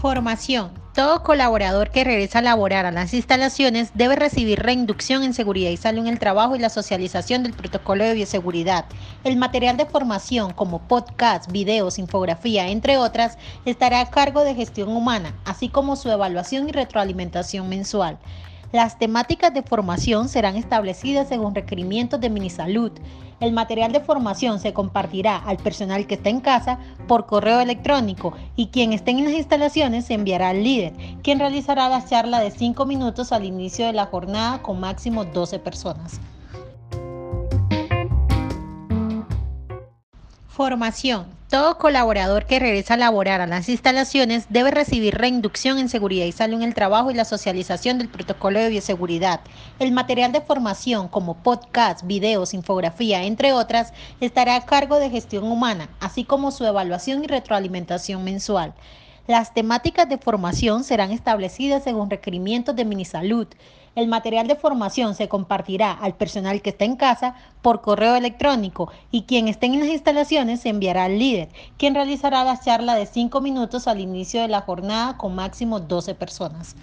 Formación. Todo colaborador que regresa a laborar a las instalaciones debe recibir reinducción en seguridad y salud en el trabajo y la socialización del protocolo de bioseguridad. El material de formación como podcast, videos, infografía, entre otras, estará a cargo de gestión humana, así como su evaluación y retroalimentación mensual. Las temáticas de formación serán establecidas según requerimientos de Minisalud. El material de formación se compartirá al personal que está en casa por correo electrónico y quien esté en las instalaciones se enviará al líder, quien realizará la charla de 5 minutos al inicio de la jornada con máximo 12 personas. Formación. Todo colaborador que regresa a laborar a las instalaciones debe recibir reinducción en seguridad y salud en el trabajo y la socialización del protocolo de bioseguridad. El material de formación como podcast, videos, infografía, entre otras, estará a cargo de gestión humana, así como su evaluación y retroalimentación mensual. Las temáticas de formación serán establecidas según requerimientos de Minisalud. El material de formación se compartirá al personal que está en casa por correo electrónico y quien esté en las instalaciones se enviará al líder, quien realizará la charla de 5 minutos al inicio de la jornada con máximo 12 personas.